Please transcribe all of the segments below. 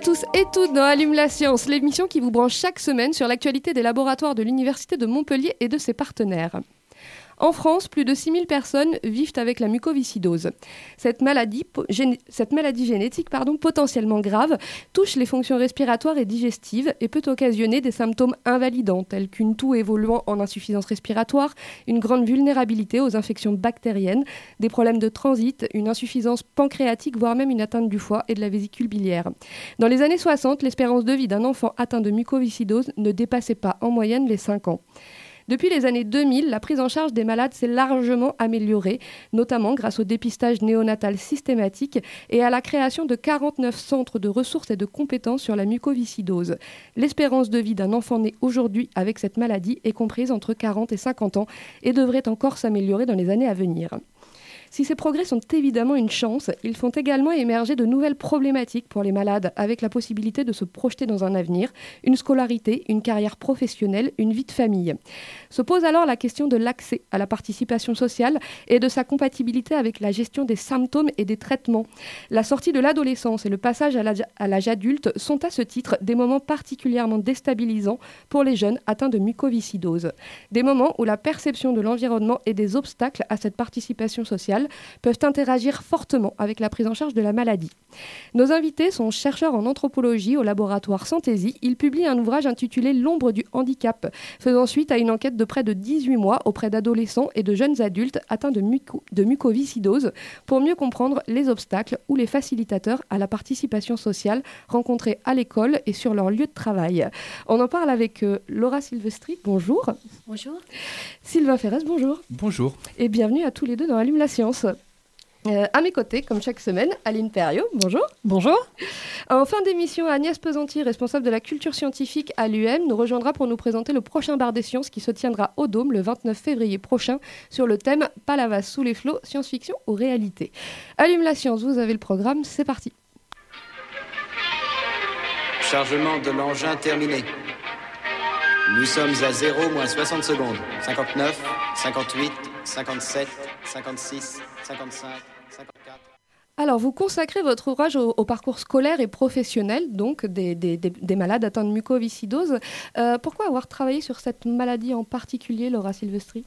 Tous et toutes dans Allume la science, l'émission qui vous branche chaque semaine sur l'actualité des laboratoires de l'Université de Montpellier et de ses partenaires. En France, plus de 6000 personnes vivent avec la mucoviscidose. Cette maladie, génétique pardon, potentiellement grave touche les fonctions respiratoires et digestives et peut occasionner des symptômes invalidants tels qu'une toux évoluant en insuffisance respiratoire, une grande vulnérabilité aux infections bactériennes, des problèmes de transit, une insuffisance pancréatique, voire même une atteinte du foie et de la vésicule biliaire. Dans les années 60, l'espérance de vie d'un enfant atteint de mucoviscidose ne dépassait pas en moyenne les 5 ans. Depuis les années 2000, la prise en charge des malades s'est largement améliorée, notamment grâce au dépistage néonatal systématique et à la création de 49 centres de ressources et de compétences sur la mucoviscidose. L'espérance de vie d'un enfant né aujourd'hui avec cette maladie est comprise entre 40 et 50 ans et devrait encore s'améliorer dans les années à venir. Si ces progrès sont évidemment une chance, ils font également émerger de nouvelles problématiques pour les malades, avec la possibilité de se projeter dans un avenir, une scolarité, une carrière professionnelle, une vie de famille. Se pose alors la question de l'accès à la participation sociale et de sa compatibilité avec la gestion des symptômes et des traitements. La sortie de l'adolescence et le passage à l'âge adulte sont à ce titre des moments particulièrement déstabilisants pour les jeunes atteints de mucoviscidose. Des moments où la perception de l'environnement et des obstacles à cette participation sociale peuvent interagir fortement avec la prise en charge de la maladie. Nos invités sont chercheurs en anthropologie au laboratoire Santésie. Ils publient un ouvrage intitulé L'ombre du handicap, faisant suite à une enquête de près de 18 mois auprès d'adolescents et de jeunes adultes atteints de, de mucoviscidose pour mieux comprendre les obstacles ou les facilitateurs à la participation sociale rencontrés à l'école et sur leur lieu de travail. On en parle avec euh, Laura Silvestri. Bonjour. Bonjour. Sylvain Ferres, bonjour. Bonjour. Et bienvenue à tous les deux dans Allume la science. Euh, à mes côtés, comme chaque semaine, Aline Perriot, bonjour. Bonjour. En fin d'émission, Agnès Pesanti, responsable de la culture scientifique à l'UM, nous rejoindra pour nous présenter le prochain bar des sciences qui se tiendra au Dôme le 29 février prochain sur le thème Palavas sous les flots, science-fiction ou réalité. Allume la science, vous avez le programme, c'est parti. Chargement de l'engin terminé. Nous sommes à 0 moins 60 secondes. 59, 58, 57, 56, 55, 54. Alors, vous consacrez votre ouvrage au, au parcours scolaire et professionnel, donc des, des, des, des malades atteints de mucoviscidose. Euh, pourquoi avoir travaillé sur cette maladie en particulier, Laura Silvestri?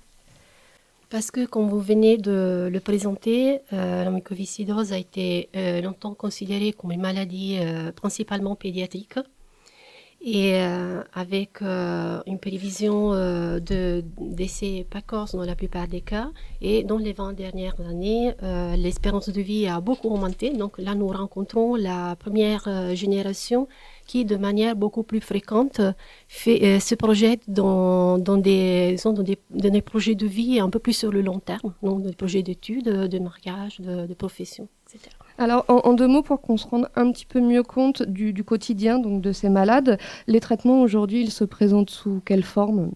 Parce que, comme vous venez de le présenter, euh, la mucoviscidose a été euh, longtemps considérée comme une maladie euh, principalement pédiatrique et euh, avec euh, une prévision euh, de décès précoce dans la plupart des cas. Et dans les 20 dernières années, euh, l'espérance de vie a beaucoup augmenté. Donc là, nous rencontrons la première euh, génération qui, de manière beaucoup plus fréquente, fait, euh, se projette dans, dans, des, dans, des, dans des projets de vie un peu plus sur le long terme, donc des projets d'études, de mariage, de, de profession, etc. Alors, en, deux mots, pour qu'on se rende un petit peu mieux compte du, quotidien donc, de ces malades, les traitements aujourd'hui, ils se présentent sous quelle forme?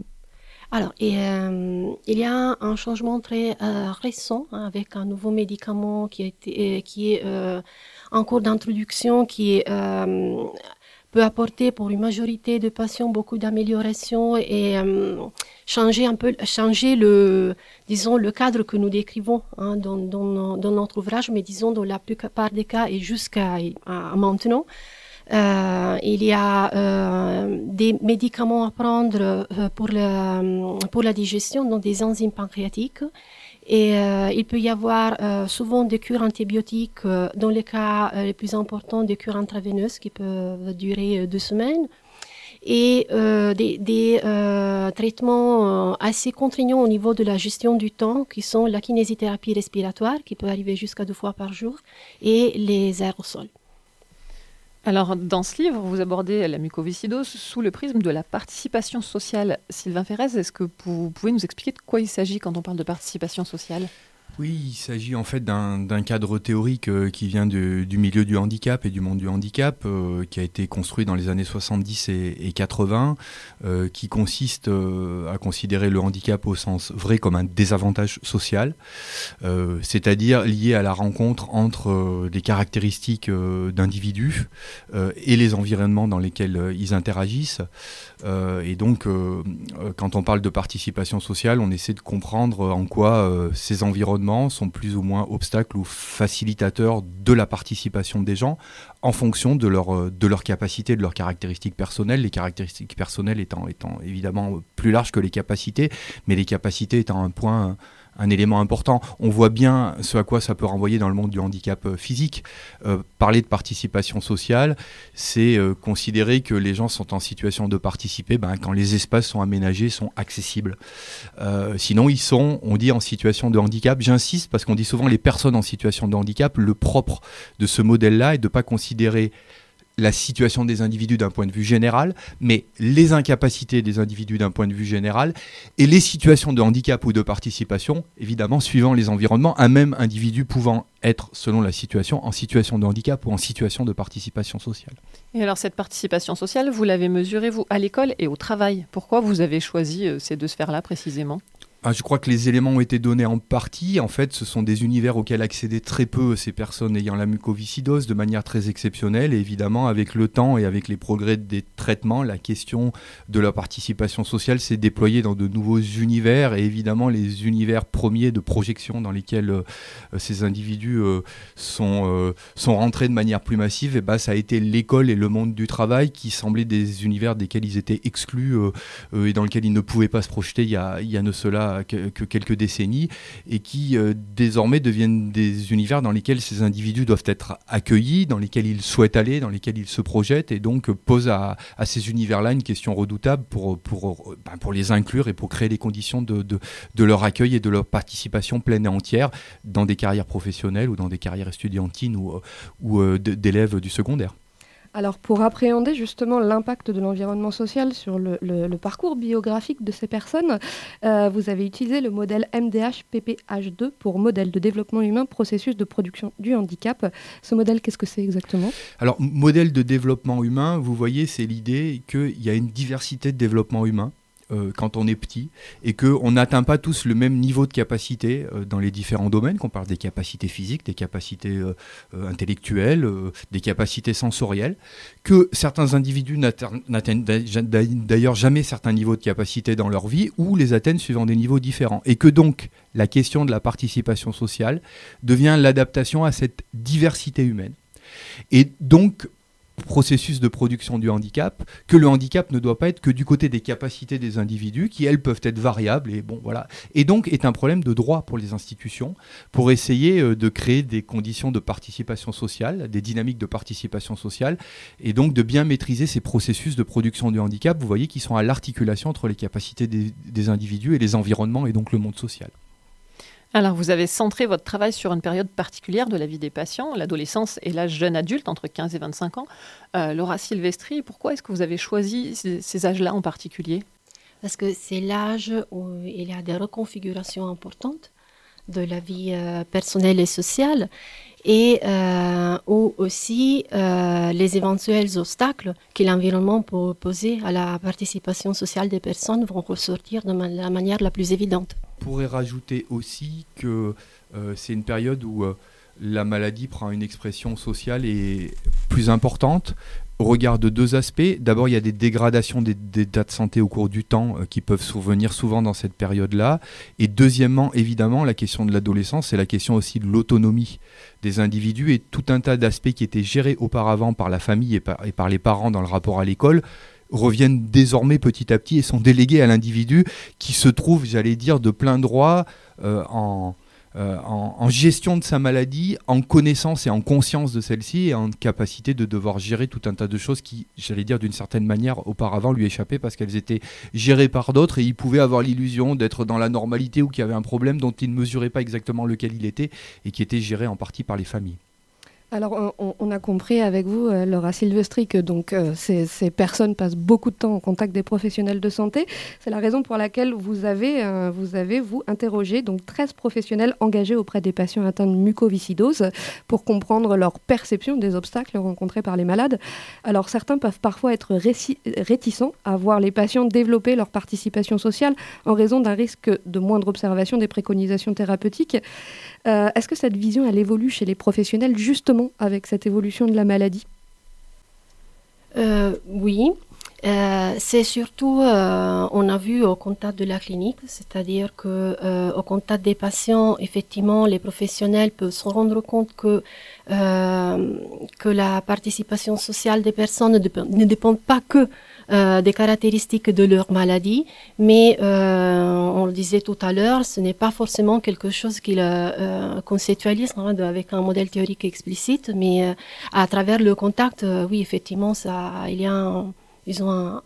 Alors, euh, il y a un changement très euh, récent hein, avec un nouveau médicament qui, a été, euh, qui est en cours d'introduction, qui peut apporter pour une majorité de patients beaucoup d'améliorations et changer un peu, changer le, disons, le cadre que nous décrivons hein, dans, dans, dans, notre ouvrage, mais disons dans la plupart des cas et jusqu'à maintenant. Euh, il y a euh, des médicaments à prendre euh, pour, le, pour la digestion, donc des enzymes pancréatiques. Et euh, il peut y avoir euh, souvent des cures antibiotiques, euh, dans les cas les plus importants, des cures intraveineuses qui peuvent durer deux semaines. Et des, des traitements assez contraignants au niveau de la gestion du temps, qui sont la kinésithérapie respiratoire, qui peut arriver jusqu'à deux fois par jour, et les aérosols. Alors, dans ce livre, vous abordez la mucoviscidose sous le prisme de la participation sociale. Sylvain Ferrez, est-ce que vous pouvez nous expliquer de quoi il s'agit quand on parle de participation sociale? Oui, il s'agit en fait d'un cadre théorique euh, qui vient du milieu du handicap et du monde du handicap, euh, qui a été construit dans les années 70 et, 80, euh, qui consiste à considérer le handicap au sens vrai comme un désavantage social, c'est-à-dire lié à la rencontre entre des caractéristiques d'individus et les environnements dans lesquels ils interagissent. Et donc, quand on parle de participation sociale, on essaie de comprendre en quoi ces environnements sont plus ou moins obstacles ou facilitateurs de la participation des gens en fonction de leur, euh, de de leurs caractéristiques personnelles, les caractéristiques personnelles étant, étant évidemment plus larges que les capacités, mais les capacités étant un point un élément important. On voit bien ce à quoi ça peut renvoyer dans le monde du handicap euh, physique. Euh, parler de participation sociale, c'est euh, considérer que les gens sont en situation de participer ben, quand les espaces sont aménagés, sont accessibles. sinon, ils sont, on dit, en situation de handicap. J'insiste parce qu'on dit souvent les personnes en situation de handicap. Le propre de ce modèle-là est de ne pas considérer la situation des individus d'un point de vue général, mais les incapacités des individus d'un point de vue général, et les situations de handicap ou de participation, évidemment, suivant les environnements, un même individu pouvant être, selon la situation, en situation de handicap ou en situation de participation sociale. Et alors cette participation sociale, vous l'avez mesurée, vous, à l'école et au travail. Pourquoi vous avez choisi euh, ces deux sphères-là précisément? Ah, je crois que les éléments ont été donnés en partie. En fait, ce sont des univers auxquels accédaient très peu ces personnes ayant la mucoviscidose de manière très exceptionnelle. Et évidemment, avec le temps et avec les progrès des traitements, la question de la participation sociale s'est déployée dans de nouveaux univers. Et évidemment, les univers premiers de projection dans lesquels euh, ces individus euh, sont, euh, sont rentrés de manière plus massive, et eh ben, ça a été l'école et le monde du travail qui semblaient des univers desquels ils étaient exclus et dans lesquels ils ne pouvaient pas se projeter il y a ne cela que, quelques décennies et qui euh, désormais deviennent des univers dans lesquels ces individus doivent être accueillis, dans lesquels ils souhaitent aller, dans lesquels ils se projettent et donc posent à, ces univers-là une question redoutable pour, pour, ben, pour les inclure et pour créer les conditions de, de, leur accueil et de leur participation pleine et entière dans des carrières professionnelles ou dans des carrières estudiantines ou, ou euh, d'élèves du secondaire. Alors pour appréhender justement l'impact de l'environnement social sur le, parcours biographique de ces personnes, euh, vous avez utilisé le modèle MDH-PPH2 pour modèle de développement humain, processus de production du handicap. Ce modèle, qu'est-ce que c'est exactement? Alors modèle de développement humain, vous voyez, c'est l'idée qu'il y a une diversité de développement humain euh, quand on est petit et qu'on n'atteint pas tous le même niveau de capacité euh, dans les différents domaines, qu'on parle des capacités physiques, des capacités euh, intellectuelles, des capacités sensorielles, que certains individus n'atteignent d'ailleurs jamais certains niveaux de capacité dans leur vie ou les atteignent suivant des niveaux différents. Et que donc la question de la participation sociale devient l'adaptation à cette diversité humaine. Et donc, processus de production du handicap, que le handicap ne doit pas être que du côté des capacités des individus, qui elles peuvent être variables, et bon voilà. Et donc est un problème de droit pour les institutions, pour essayer euh, de créer des conditions de participation sociale, des dynamiques de participation sociale, et donc de bien maîtriser ces processus de production du handicap, vous voyez, qui sont à l'articulation entre les capacités des individus et les environnements, et donc le monde social. Alors, vous avez centré votre travail sur une période particulière de la vie des patients, l'adolescence et l'âge jeune adulte, entre 15 et 25 ans. Euh, Laura Silvestri, pourquoi est-ce que vous avez choisi ces, âges-là en particulier? Parce que c'est l'âge où il y a des reconfigurations importantes de la vie euh, personnelle et sociale et euh, où aussi les éventuels obstacles que l'environnement peut poser à la participation sociale des personnes vont ressortir de la manière la plus évidente. Pourrait rajouter aussi que euh, c'est une période où la maladie prend une expression sociale et plus importante au regard de deux aspects. D'abord, il y a des dégradations des, dates de santé au cours du temps euh, qui peuvent survenir souvent dans cette période-là. Et deuxièmement, évidemment, la question de l'adolescence, c'est la question aussi de l'autonomie des individus et tout un tas d'aspects qui étaient gérés auparavant par la famille et par, les parents dans le rapport à l'école reviennent désormais petit à petit et sont délégués à l'individu qui se trouve, j'allais dire, de plein droit euh, en euh, en, gestion de sa maladie, en connaissance et en conscience de celle-ci, et en capacité de devoir gérer tout un tas de choses qui, j'allais dire d'une certaine manière, auparavant lui échappaient parce qu'elles étaient gérées par d'autres, et il pouvait avoir l'illusion d'être dans la normalité ou qu'il y avait un problème dont il ne mesurait pas exactement lequel il était, et qui était géré en partie par les familles. Alors, on, a compris avec vous, euh, Laura Silvestri, que donc euh, ces, personnes passent beaucoup de temps en contact des professionnels de santé. C'est la raison pour laquelle vous avez, euh, vous, interrogé donc 13 professionnels engagés auprès des patients atteints de mucoviscidose pour comprendre leur perception des obstacles rencontrés par les malades. Alors, certains peuvent parfois être réticents à voir les patients développer leur participation sociale en raison d'un risque de moindre observation des préconisations thérapeutiques. Est-ce que cette vision, elle évolue chez les professionnels justement avec cette évolution de la maladie? Euh, Oui. Euh, c'est surtout, euh, on a vu au contact de la clinique, c'est-à-dire que au contact des patients, effectivement, les professionnels peuvent se rendre compte que que la participation sociale des personnes ne dépend, ne dépend pas que euh, des caractéristiques de leur maladie, mais euh, on le disait tout à l'heure, ce n'est pas forcément quelque chose qu'ils euh, conceptualisent hein, avec un modèle théorique explicite, mais à travers le contact, oui, effectivement, ça, il y a un,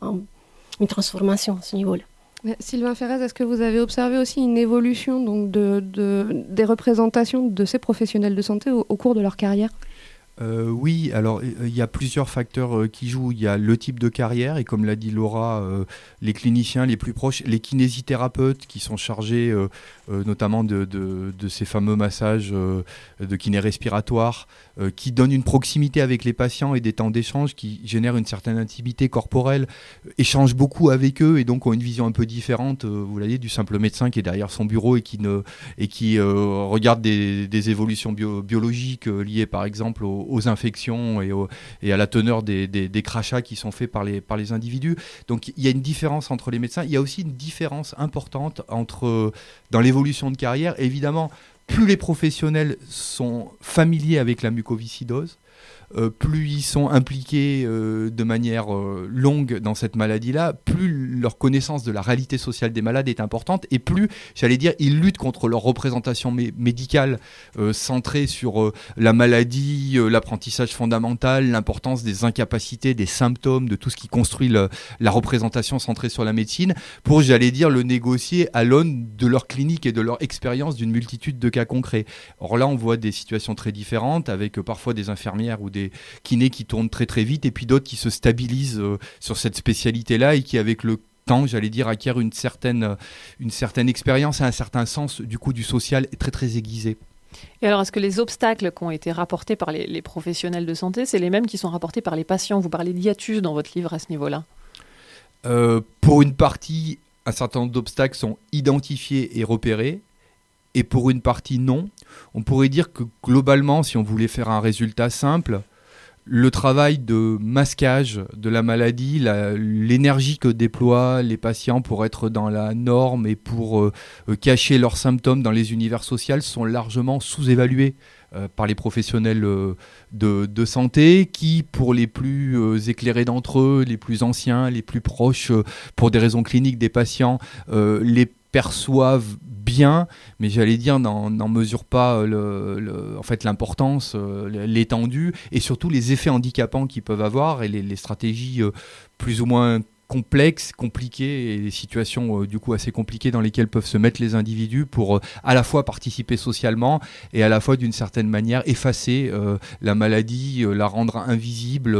un, une transformation à ce niveau-là. Sylvain Ferrez, est-ce que vous avez observé aussi une évolution donc, de, des représentations de ces professionnels de santé au cours de leur carrière? Euh, oui, alors il y a plusieurs facteurs euh, qui jouent. Il y a le type de carrière et comme l'a dit Laura, euh, les cliniciens les plus proches, les kinésithérapeutes qui sont chargés notamment de, ces fameux massages de kiné respiratoire, qui donnent une proximité avec les patients et des temps d'échange qui génèrent une certaine intimité corporelle, échangent beaucoup avec eux et donc ont une vision un peu différente, vous voyez, du simple médecin qui est derrière son bureau et qui, ne, et qui regarde des, évolutions biologiques liées par exemple au aux infections et, à la teneur des, crachats qui sont faits par les, par les individus. Donc il y a une différence entre les médecins. Il y a aussi une différence importante entre, dans l'évolution de carrière, évidemment, plus les professionnels sont familiers avec la mucoviscidose, euh, plus ils sont impliqués euh, de manière euh, longue dans cette maladie-là, plus leur connaissance de la réalité sociale des malades est importante et plus, j'allais dire, ils luttent contre leur représentation médicale centrée sur la maladie, l'apprentissage fondamental, l'importance des incapacités, des symptômes, de tout ce qui construit la représentation centrée sur la médecine, pour, j'allais dire, le négocier à l'aune de leur clinique et de leur expérience d'une multitude de cas concrets. Or là, on voit des situations très différentes avec parfois des infirmières ou des kinés qui tournent très très vite et puis d'autres qui se stabilisent euh, sur cette spécialité-là et qui avec le temps, j'allais dire, acquièrent une certaine, euh, une certaine expérience et un certain sens du coup du social très très aiguisé. Et alors, est-ce que les obstacles qui ont été rapportés par les, professionnels de santé, c'est les mêmes qui sont rapportés par les patients? Vous parlez d'hiatus dans votre livre à ce niveau-là euh, Pour une partie, un certain nombre d'obstacles sont identifiés et repérés et pour une partie non. On pourrait dire que globalement, si on voulait faire un résultat simple, le travail de masquage de la maladie, l'énergie que déploient les patients pour être dans la norme et pour euh, euh, cacher leurs symptômes dans les univers sociaux sont largement sous-évalués euh, par les professionnels de, santé qui, pour les plus éclairés d'entre eux, les plus anciens, les plus proches, pour des raisons cliniques des patients, les perçoivent bien, mais j'allais dire n'en mesure pas le, en fait l'importance, euh, l'étendue et surtout les effets handicapants qu'ils peuvent avoir et les, les stratégies euh, plus ou moins complexes, compliquées et des situations euh, du coup assez compliquées dans lesquelles peuvent se mettre les individus pour euh, à la fois participer socialement et à la fois d'une certaine manière effacer euh, la maladie, la rendre invisible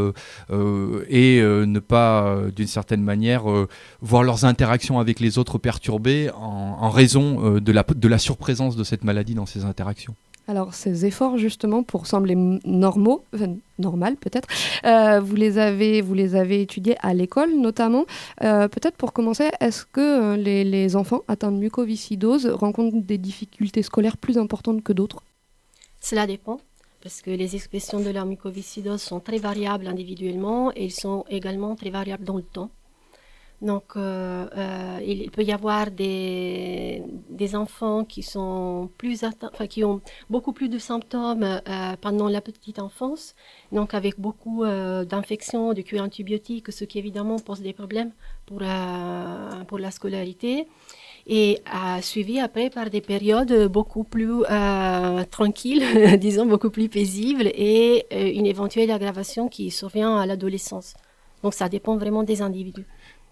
et ne pas d'une certaine manière voir leurs interactions avec les autres perturbées en, en raison de la, de la surprésence de cette maladie dans ces interactions. Alors ces efforts justement pour sembler normaux, normal peut-être, euh, vous les avez vous les avez étudiés à l'école notamment. Euh, peut-être pour commencer, est-ce que euh, les, enfants atteints de mucoviscidose rencontrent des difficultés scolaires plus importantes que d'autres? Cela dépend parce que les expressions de leur mucoviscidose sont très variables individuellement et ils sont également très variables dans le temps. Donc, euh, euh, il peut y avoir des, enfants qui sont plus enfin, qui ont beaucoup plus de symptômes euh, pendant la petite enfance, donc avec beaucoup d'infections, de cure antibiotiques, ce qui évidemment pose des problèmes pour pour la scolarité et suivi après par des périodes beaucoup plus tranquilles, disons beaucoup plus paisibles et une éventuelle aggravation qui survient à l'adolescence. Donc ça dépend vraiment des individus.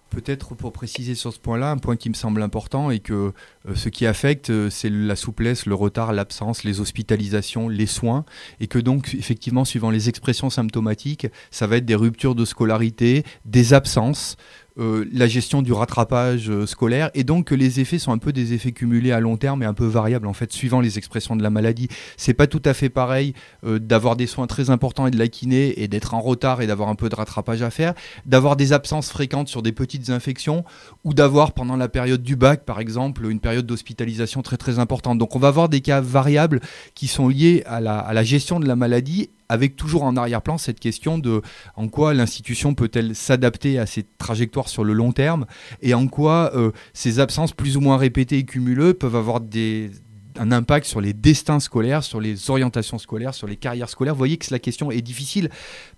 Peut-être pour préciser sur ce point-là, un point qui me semble important et que euh, ce qui affecte, euh, c'est la souplesse, le retard, l'absence, les hospitalisations, les soins, et que donc, effectivement, suivant les expressions symptomatiques, ça va être des ruptures de scolarité, des absences, euh, la gestion du rattrapage euh, scolaire et donc que les effets sont un peu des effets cumulés à long terme et un peu variables en fait suivant les expressions de la maladie. C'est pas tout à fait pareil euh, d'avoir des soins très importants et de la kiné et d'être en retard et d'avoir un peu de rattrapage à faire, d'avoir des absences fréquentes sur des petites infections ou d'avoir pendant la période du bac par exemple une période d'hospitalisation très très importante. Donc on va avoir des cas variables qui sont liés à la, à la gestion de la maladie avec toujours en arrière-plan cette question de en quoi l'institution peut-elle s'adapter à ces trajectoires sur le long terme et en quoi euh, ces absences plus ou moins répétées et cumuleuses peuvent avoir un impact sur les destins scolaires, sur les orientations scolaires, sur les carrières scolaires? Vous voyez que la question est difficile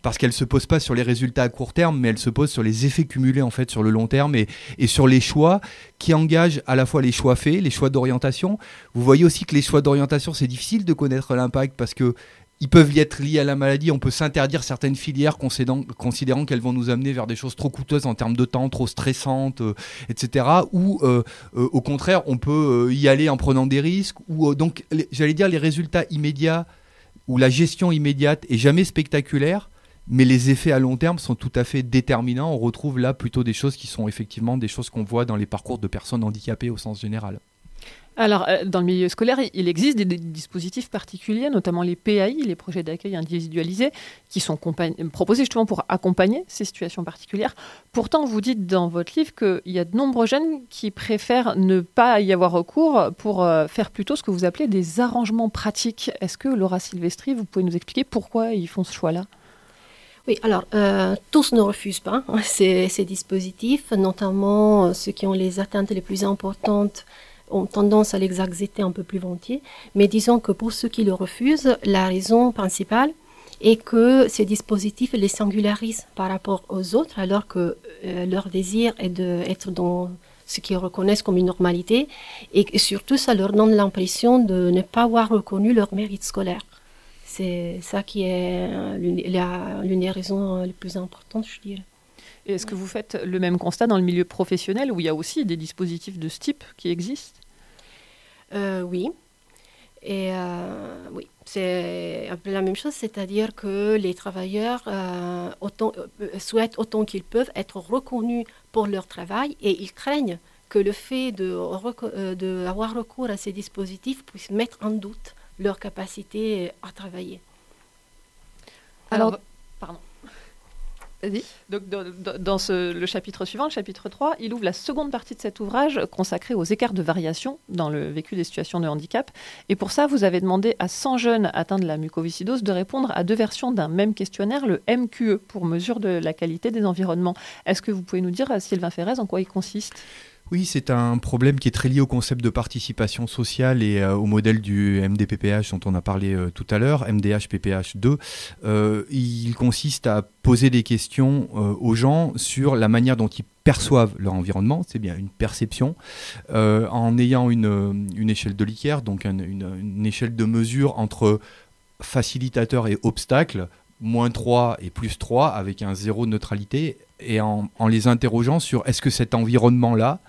parce qu'elle ne se pose pas sur les résultats à court terme, mais elle se pose sur les effets cumulés en fait sur le long terme et sur les choix qui engagent à la fois les choix faits, les choix d'orientation. Vous voyez aussi que les choix d'orientation, c'est difficile de connaître l'impact parce que ils peuvent y être liés à la maladie. On peut s'interdire certaines filières considérant, qu'elles vont nous amener vers des choses trop coûteuses en termes de temps, trop stressantes, euh, etc. Ou euh, euh, au contraire, on peut y aller en prenant des risques. Donc, j'allais dire, les résultats immédiats ou la gestion immédiate est jamais spectaculaire. Mais les effets à long terme sont tout à fait déterminants. On retrouve là plutôt des choses qui sont effectivement des choses qu'on voit dans les parcours de personnes handicapées au sens général. Alors, euh, dans le milieu scolaire, il existe des, dispositifs particuliers, notamment les PAI, les projets d'accueil individualisés, qui sont proposés justement pour accompagner ces situations particulières. Pourtant, vous dites dans votre livre qu'il y a de nombreux jeunes qui préfèrent ne pas y avoir recours pour euh, faire plutôt ce que vous appelez des arrangements pratiques. Est-ce que Laura Silvestri, vous pouvez nous expliquer pourquoi ils font ce choix-là? Oui, alors euh, tous ne refusent pas ces, ces, dispositifs, notamment ceux qui ont les atteintes les plus importantes ont tendance à l'exercer un peu plus volontiers. Mais disons que pour ceux qui le refusent, la raison principale est que ces dispositifs les singularisent par rapport aux autres, alors que euh, leur désir est d'être dans ce qu'ils reconnaissent comme une normalité, et surtout ça leur donne l'impression de ne pas avoir reconnu leur mérite scolaire. C'est ça qui est euh, l'une des raisons les plus importantes, je dirais. Est-ce que vous faites le même constat dans le milieu professionnel où il y a aussi des dispositifs de ce type qui existent? Euh, Oui. Et euh, oui, c'est un peu la même chose, c'est-à-dire que les travailleurs euh, souhaitent autant qu'ils peuvent être reconnus pour leur travail et ils craignent que le fait d'avoir recours à ces dispositifs puisse mettre en doute leur capacité à travailler. Alors, pardon. Donc, dans, le chapitre suivant, le chapitre 3, il ouvre la seconde partie de cet ouvrage consacré aux écarts de variation dans le vécu des situations de handicap. Et pour ça, vous avez demandé à 100 jeunes atteints de la mucoviscidose de répondre à deux versions d'un même questionnaire, le MQE, pour mesure de la qualité des environnements. Est-ce que vous pouvez nous dire, Sylvain Ferrez, en quoi il consiste? Oui, c'est un problème qui est très lié au concept de participation sociale et euh, au modèle du MDPPH dont on a parlé euh, tout à l'heure, MDH-PPH 2. Euh, il consiste à poser des questions aux gens sur la manière dont ils perçoivent leur environnement, c'est bien une perception, en ayant une, échelle de Likert, donc une, échelle de mesure entre facilitateur et obstacle, moins 3 et plus 3, avec un zéro de neutralité, et en les interrogeant sur est-ce que cet environnement-là,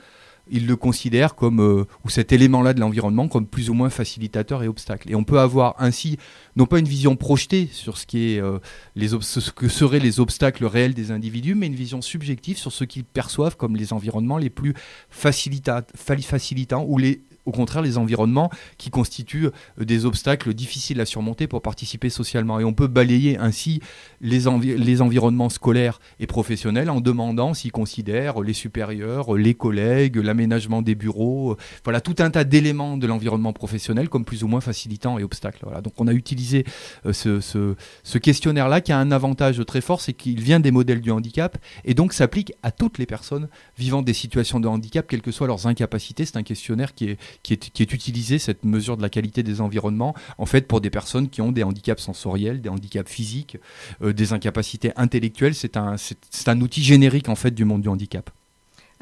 il le considère comme, euh, ou cet élément-là de l'environnement, comme plus ou moins facilitateur et obstacle. Et on peut avoir ainsi, non pas une vision projetée sur ce, qui est, euh, les ce que seraient les obstacles réels des individus, mais une vision subjective sur ce qu'ils perçoivent comme les environnements les plus facilitants ou les au contraire les environnements qui constituent euh, des obstacles difficiles à surmonter pour participer socialement. Et on peut balayer ainsi les, les environnements scolaires et professionnels en demandant s'ils considèrent les supérieurs, les collègues, l'aménagement des bureaux, euh, voilà tout un tas d'éléments de l'environnement professionnel comme plus ou moins facilitants et obstacles. Voilà. Donc on a utilisé euh, ce, ce questionnaire-là qui a un avantage très fort, c'est qu'il vient des modèles du handicap et donc s'applique à toutes les personnes vivant des situations de handicap, quelles que soient leurs incapacités. C'est un questionnaire qui est, qui est, qui est utilisé, cette mesure de la qualité des environnements, en fait, pour des personnes qui ont des handicaps sensoriels, des handicaps physiques, euh, des incapacités intellectuelles. C'est un, c'est un outil générique, en fait, du monde du handicap.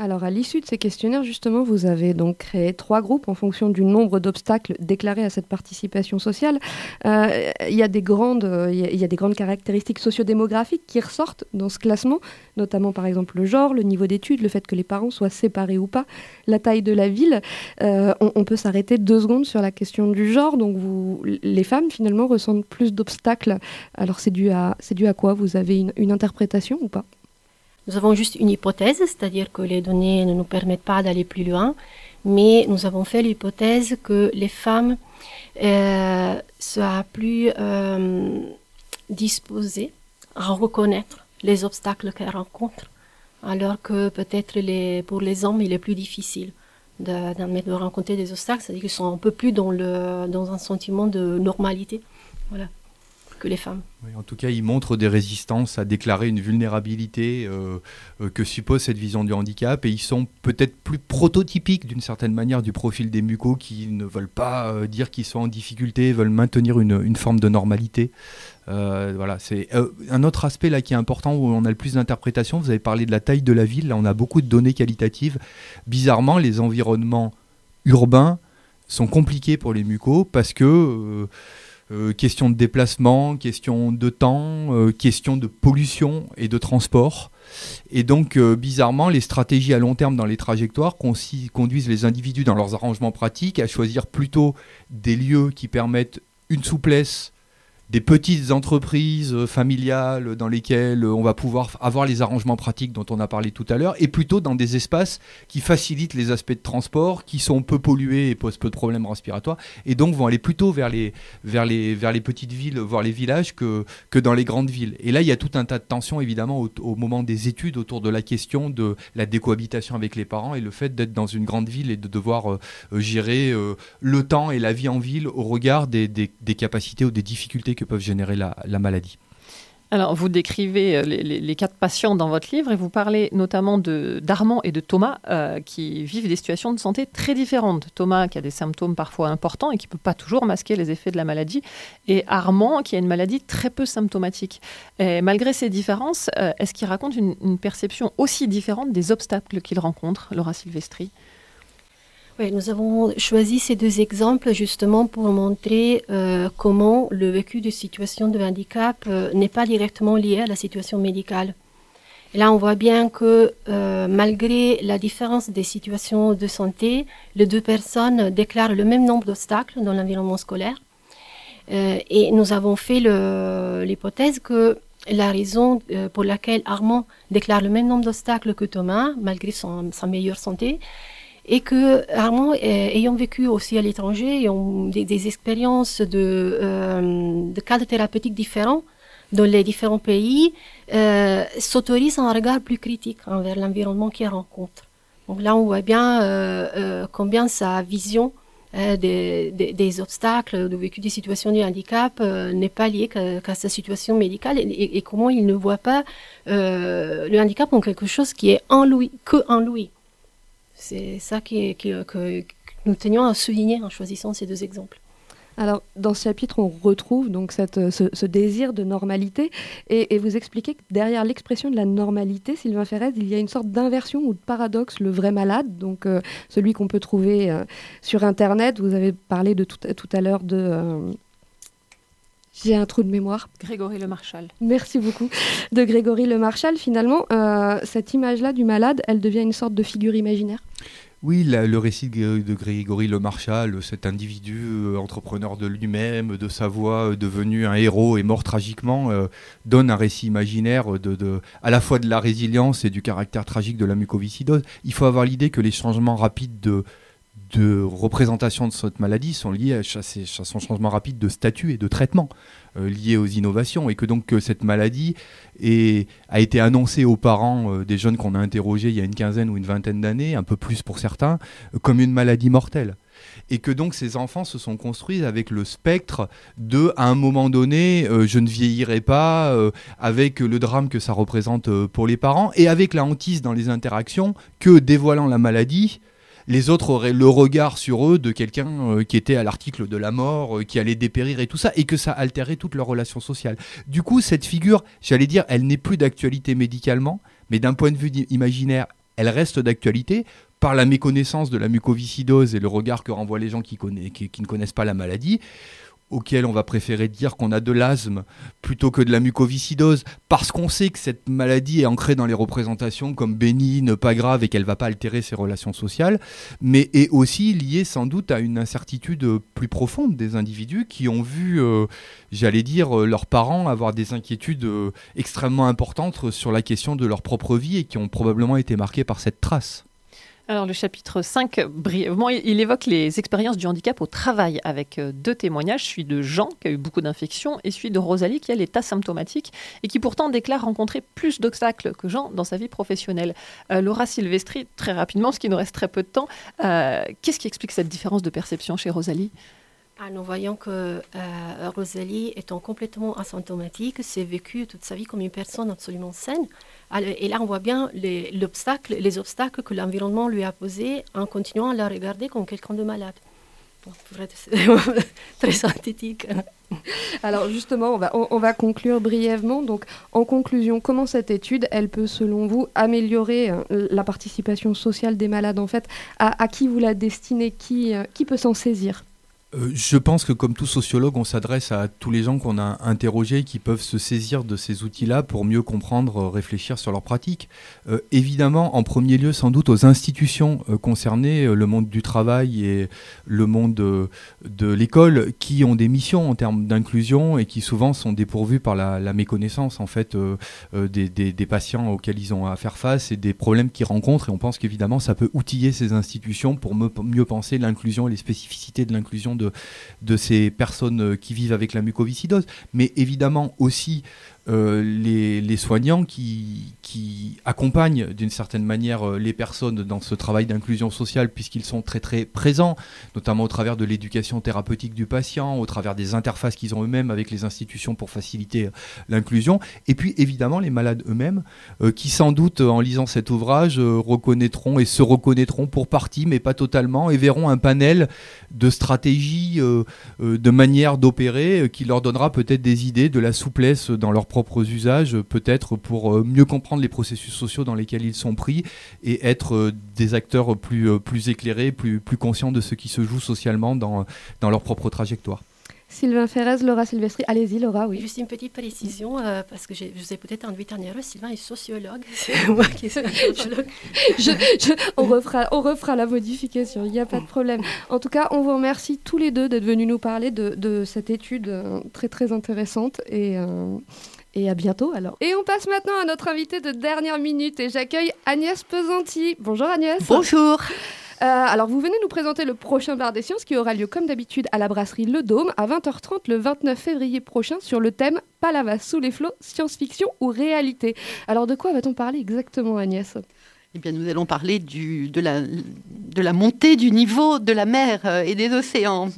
Alors, à l'issue de ces questionnaires, justement, vous avez donc créé trois groupes en fonction du nombre d'obstacles déclarés à cette participation sociale. Euh, il y, a des grandes, euh, y a des grandes caractéristiques sociodémographiques qui ressortent dans ce classement, notamment par exemple le genre, le niveau d'études, le fait que les parents soient séparés ou pas, la taille de la ville. Euh, on, peut s'arrêter deux secondes sur la question du genre. Donc, les femmes, finalement, ressentent plus d'obstacles. Alors, c'est dû, à, dû à quoi? Vous avez une interprétation ou pas? Nous avons juste une hypothèse, c'est-à-dire que les données ne nous permettent pas d'aller plus loin, mais nous avons fait l'hypothèse que les femmes euh, soient plus euh, disposées à reconnaître les obstacles qu'elles rencontrent, alors que peut-être pour les hommes, il est plus difficile de, de rencontrer des obstacles, c'est-à-dire qu'ils sont un peu plus dans, le, dans un sentiment de normalité. Voilà que les femmes. en tout cas, il montre des résistances à déclarer une vulnérabilité euh, euh, que suppose cette vision du handicap et ils sont peut-être plus prototypiques d'une certaine manière du profil des mucos qui ne veulent pas euh, dire qu'ils sont en difficulté, veulent maintenir une, forme de normalité. voilà, c'est un autre aspect là qui est important où on a le plus d'interprétation. Vous avez parlé de la taille de la ville. Là, on a beaucoup de données qualitatives. Bizarrement, les environnements urbains sont compliqués pour les mucos parce que euh, question de déplacement, question de temps, euh, question de pollution et de transport. Et donc, euh, bizarrement, les stratégies à long terme dans les trajectoires conduisent les individus dans leurs arrangements pratiques à choisir plutôt des lieux qui permettent une souplesse des petites entreprises euh, familiales dans lesquelles on va pouvoir avoir les arrangements pratiques dont on a parlé tout à l'heure, et plutôt dans des espaces qui facilitent les aspects de transport, qui sont peu pollués et posent peu de problèmes respiratoires, et donc vont aller plutôt vers les, vers les, vers les petites villes, voire les villages, que, que dans les grandes villes. Et là, il y a tout un tas de tensions, évidemment, au, moment des études autour de la question de la décohabitation avec les parents et le fait d'être dans une grande ville et de devoir euh, euh, gérer le temps et la vie en ville au regard des, des, des capacités ou des difficultés que peuvent générer la, maladie. Alors, vous décrivez euh, les, quatre patients dans votre livre et vous parlez notamment d'Armand et de Thomas euh, qui vivent des situations de santé très différentes. Thomas qui a des symptômes parfois importants et qui ne peut pas toujours masquer les effets de la maladie, et Armand qui a une maladie très peu symptomatique. Malgré ces différences, euh, est-ce qu'il raconte une, perception aussi différente des obstacles qu'il rencontre, Laura Silvestri? Nous avons choisi ces deux exemples justement pour montrer euh, comment le vécu de situation de handicap euh, n'est pas directement lié à la situation médicale. Et là, on voit bien que euh, malgré la différence des situations de santé, les deux personnes déclarent le même nombre d'obstacles dans l'environnement scolaire. et nous avons fait l'hypothèse que la raison pour laquelle Armand déclare le même nombre d'obstacles que Thomas, malgré son, sa meilleure santé, et que Armand, ayant vécu aussi à l'étranger, ayant des, expériences de, euh, de cadres thérapeutiques différents dans les différents pays, euh, s'autorise un regard plus critique envers l'environnement qu'il rencontre. Donc là, on voit bien euh, euh combien sa vision euh, des, des, des, obstacles, de vécu des situations de handicap euh, n'est pas liée qu'à sa situation médicale et, et, comment il ne voit pas le handicap comme quelque chose qui est en lui, que en lui. C'est ça qui que nous tenions à souligner en choisissant ces deux exemples. Alors, dans ce chapitre, on retrouve donc cette, ce, désir de normalité et, vous expliquez que derrière l'expression de la normalité, Sylvain Ferrez, il y a une sorte d'inversion ou de paradoxe, le vrai malade, donc euh, celui qu'on peut trouver euh, sur Internet. Vous avez parlé de tout, tout à l'heure de... Euh, j'ai un trou de mémoire. Grégory Le Marchal. Merci beaucoup. De Grégory Le Marchal, finalement, cette image-là du malade, elle devient une sorte de figure imaginaire? Oui, le récit de Grégory Le Marchal, cet individu euh, entrepreneur de lui-même, de sa voix, euh, devenu un héros et mort tragiquement, euh, donne un récit imaginaire de, à la fois de la résilience et du caractère tragique de la mucoviscidose. Il faut avoir l'idée que les changements rapides de, de représentation de cette maladie sont liés à, son changement rapide de statut et de traitement. Euh, liées aux innovations et que donc cette maladie a été annoncée aux parents euh, des jeunes qu'on a interrogés il y a une quinzaine ou une vingtaine d'années, un peu plus pour certains, euh, comme une maladie mortelle et que donc ces enfants se sont construits avec le spectre de, à un moment donné, je ne vieillirai pas, avec le drame que ça représente pour les parents, et avec la hantise dans les interactions que, dévoilant la maladie, les autres auraient le regard sur eux de quelqu'un euh, qui était à l'article de la mort, euh, qui allait dépérir et tout ça, et que ça altérait toutes leurs relations sociales. Du coup, cette figure, j'allais dire, elle n'est plus d'actualité médicalement, mais d'un point de vue imaginaire, elle reste d'actualité par la méconnaissance de la mucoviscidose et le regard que renvoient les gens qui, qui ne connaissent pas la maladie auquel on va préférer dire qu'on a de l'asthme plutôt que de la mucoviscidose, parce qu'on sait que cette maladie est ancrée dans les représentations comme bénigne, pas grave et qu'elle ne va pas altérer ses relations sociales, mais est aussi liée sans doute à une incertitude plus profonde des individus qui ont vu, euh, j'allais dire, euh, leurs parents avoir des inquiétudes euh, extrêmement importantes sur la question de leur propre vie et qui ont probablement été marquées par cette trace. Alors le chapitre 5, brièvement, il évoque les expériences du handicap au travail avec euh, deux témoignages, celui de Jean qui a eu beaucoup d'infections et celui de Rosalie qui a l'état symptomatique et qui pourtant déclare rencontrer plus d'obstacles que Jean dans sa vie professionnelle. Euh, Laura Silvestri, très rapidement, parce qu'il nous reste très peu de temps, euh, qu'est-ce qui explique cette différence de perception chez Rosalie? Ah, nous voyons que Rosalie, étant complètement asymptomatique, s'est vécue toute sa vie comme une personne absolument saine et là, on voit bien les, les obstacles que l'environnement lui a posés en continuant à la regarder comme quelqu'un de malade. très synthétique. Alors justement, on va, on, va, conclure brièvement. Donc, en conclusion, comment cette étude, elle peut, selon vous, améliorer euh, la participation sociale des malades En fait, à, qui vous la destinez? Euh, qui peut s'en saisir? Euh, je pense que comme tout sociologue, on s'adresse à tous les gens qu'on a interrogés qui peuvent se saisir de ces outils-là pour mieux comprendre, euh, réfléchir sur leurs pratiques. Euh, évidemment, en premier lieu, sans doute aux institutions concernées, le monde du travail et le monde de, l'école, qui ont des missions en termes d'inclusion et qui souvent sont dépourvues par la, méconnaissance en fait des, des, patients auxquels ils ont à faire face et des problèmes qu'ils rencontrent. Et on pense qu'évidemment, ça peut outiller ces institutions pour mieux penser l'inclusion et les spécificités de l'inclusion de, ces personnes euh, qui vivent avec la mucoviscidose, mais évidemment aussi euh, les, soignants qui, accompagnent d'une certaine manière euh, les personnes dans ce travail d'inclusion sociale puisqu'ils sont très très présents, notamment au travers de l'éducation thérapeutique du patient, au travers des interfaces qu'ils ont eux-mêmes avec les institutions pour faciliter euh, l'inclusion, et puis évidemment les malades eux-mêmes qui sans doute en lisant cet ouvrage reconnaîtront et se reconnaîtront pour partie mais pas totalement et verront un panel de stratégies, de manières d'opérer qui leur donnera peut-être des idées de la souplesse dans leur propres usages, peut-être pour euh, mieux comprendre les processus sociaux dans lesquels ils sont pris et être euh, des acteurs plus, euh, plus éclairés, plus, plus conscients de ce qui se joue socialement dans, dans leur propre trajectoire. Sylvain Ferrez, Laura Silvestri. Allez-y, Laura, oui. Juste une petite précision, parce que je vous ai peut-être induit en erreur. Sylvain est sociologue. C'est moi qui suis sociologue. on, refera, on refera la modification, il n'y a pas de problème. En tout cas, on vous remercie tous les deux d'être venus nous parler de, de cette étude très, très intéressante. Et. Et à bientôt alors. Et on passe maintenant à notre invité de dernière minute et j'accueille Agnès Pesanti. Bonjour Agnès. Bonjour. Euh, alors, vous venez nous présenter le prochain bar des sciences qui aura lieu comme d'habitude à la brasserie Le Dôme à 20h30 le 29 février prochain sur le thème Palavas sous les flots, science-fiction ou réalité. Alors, de quoi va-t-on parler exactement, Agnès? Eh bien, nous allons parler de, la, montée du niveau de la mer euh, et des océans.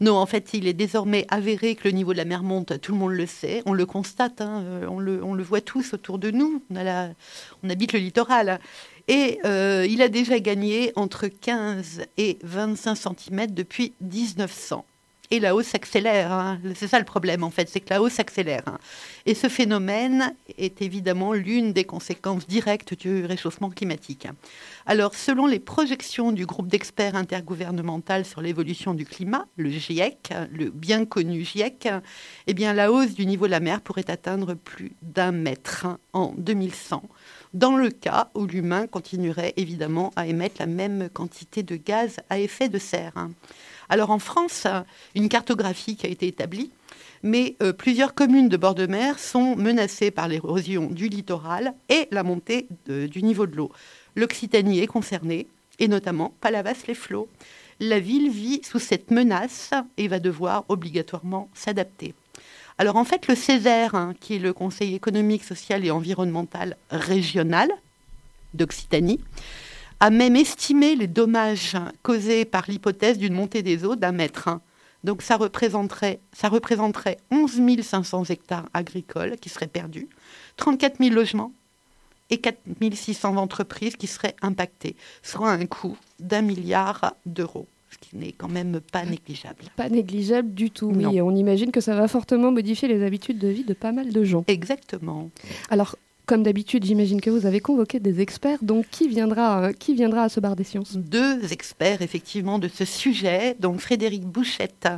Non, en fait, il est désormais avéré que le niveau de la mer monte, tout le monde le sait, on le constate, hein, euh, on, le, voit tous autour de nous, on habite le littoral. Et euh, il a déjà gagné entre 15 et 25 cm depuis 1900 et la hausse s'accélère. Hein. C'est ça le problème en fait, c'est que la hausse s'accélère. Hein. Et ce phénomène est évidemment l'une des conséquences directes du réchauffement climatique. Alors, selon les projections du groupe d'experts intergouvernemental sur l'évolution du climat, le GIEC, le bien connu GIEC, eh bien, la hausse du niveau de la mer pourrait atteindre plus d'un mètre en 2100 dans le cas où l'humain continuerait évidemment à émettre la même quantité de gaz à effet de serre. Alors en France, une cartographie a été établie, mais euh, plusieurs communes de bord de mer sont menacées par l'érosion du littoral et la montée du niveau de l'eau. L'Occitanie est concernée, et notamment Palavas-les-Flots. La ville vit sous cette menace et va devoir obligatoirement s'adapter. Alors en fait, le Césaire, hein, qui est le Conseil économique, social et environnemental régional d'Occitanie, a même estimé les dommages causés par l'hypothèse d'une montée des eaux d'un mètre. Donc ça représenterait, ça représenterait 11 500 hectares agricoles qui seraient perdus, 34 000 logements et 4 600 entreprises qui seraient impactées, soit un coût d'un milliard d'euros ce qui n'est quand même pas négligeable. Pas négligeable du tout, oui. on imagine que ça va fortement modifier les habitudes de vie de pas mal de gens. Exactement. Alors, Comme d'habitude, j'imagine que vous avez convoqué des experts. Donc, qui viendra, euh, à ce bar des sciences? Deux experts, effectivement, de ce sujet. Donc, Frédéric Bouchette,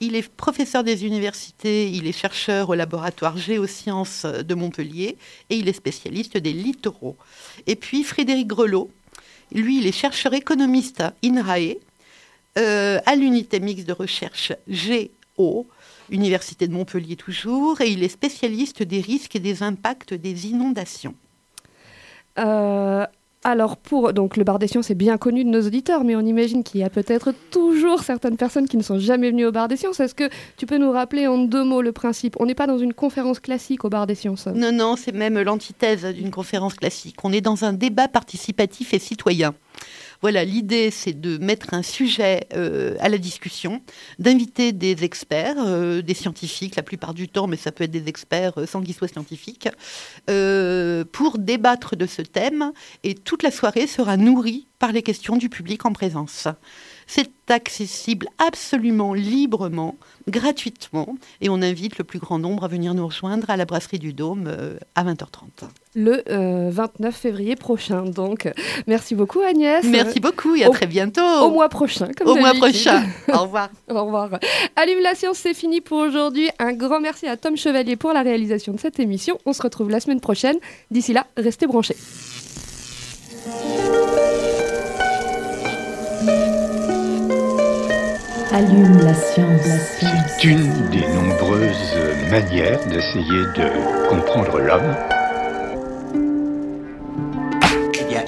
il est professeur des universités, il est chercheur au laboratoire Géosciences de Montpellier et il est spécialiste des littoraux. Et puis, Frédéric Grelot, lui, il est chercheur économiste INRAE, euh, à l'unité mixte de recherche GO Université de Montpellier toujours, et il est spécialiste des risques et des impacts des inondations. Euh, alors, pour donc le bar des sciences est bien connu de nos auditeurs, mais on imagine qu'il y a peut-être toujours certaines personnes qui ne sont jamais venues au bar des sciences. Est-ce que tu peux nous rappeler en deux mots le principe? On n'est pas dans une conférence classique au bar des sciences. Non, non, c'est même l'antithèse d'une conférence classique. On est dans un débat participatif et citoyen. Voilà, l'idée, c'est de mettre un sujet euh, à la discussion, d'inviter des experts, euh, des scientifiques la plupart du temps, mais ça peut être des experts euh, sans qu'ils soient scientifiques, pour débattre de ce thème. Et toute la soirée sera nourrie par les questions du public en présence. C'est accessible absolument librement, gratuitement, et on invite le plus grand nombre à venir nous rejoindre à la brasserie du Dôme à 20h30 le 29 février prochain. Donc, merci beaucoup Agnès. Merci beaucoup et à très bientôt. Au mois prochain. Comme au mois prochain. au revoir. au revoir. Allume la science, c'est fini pour aujourd'hui. Un grand merci à Tom Chevalier pour la réalisation de cette émission. On se retrouve la semaine prochaine. D'ici là, restez branchés. Allume la science. C'est une des nombreuses manières d'essayer de comprendre l'homme.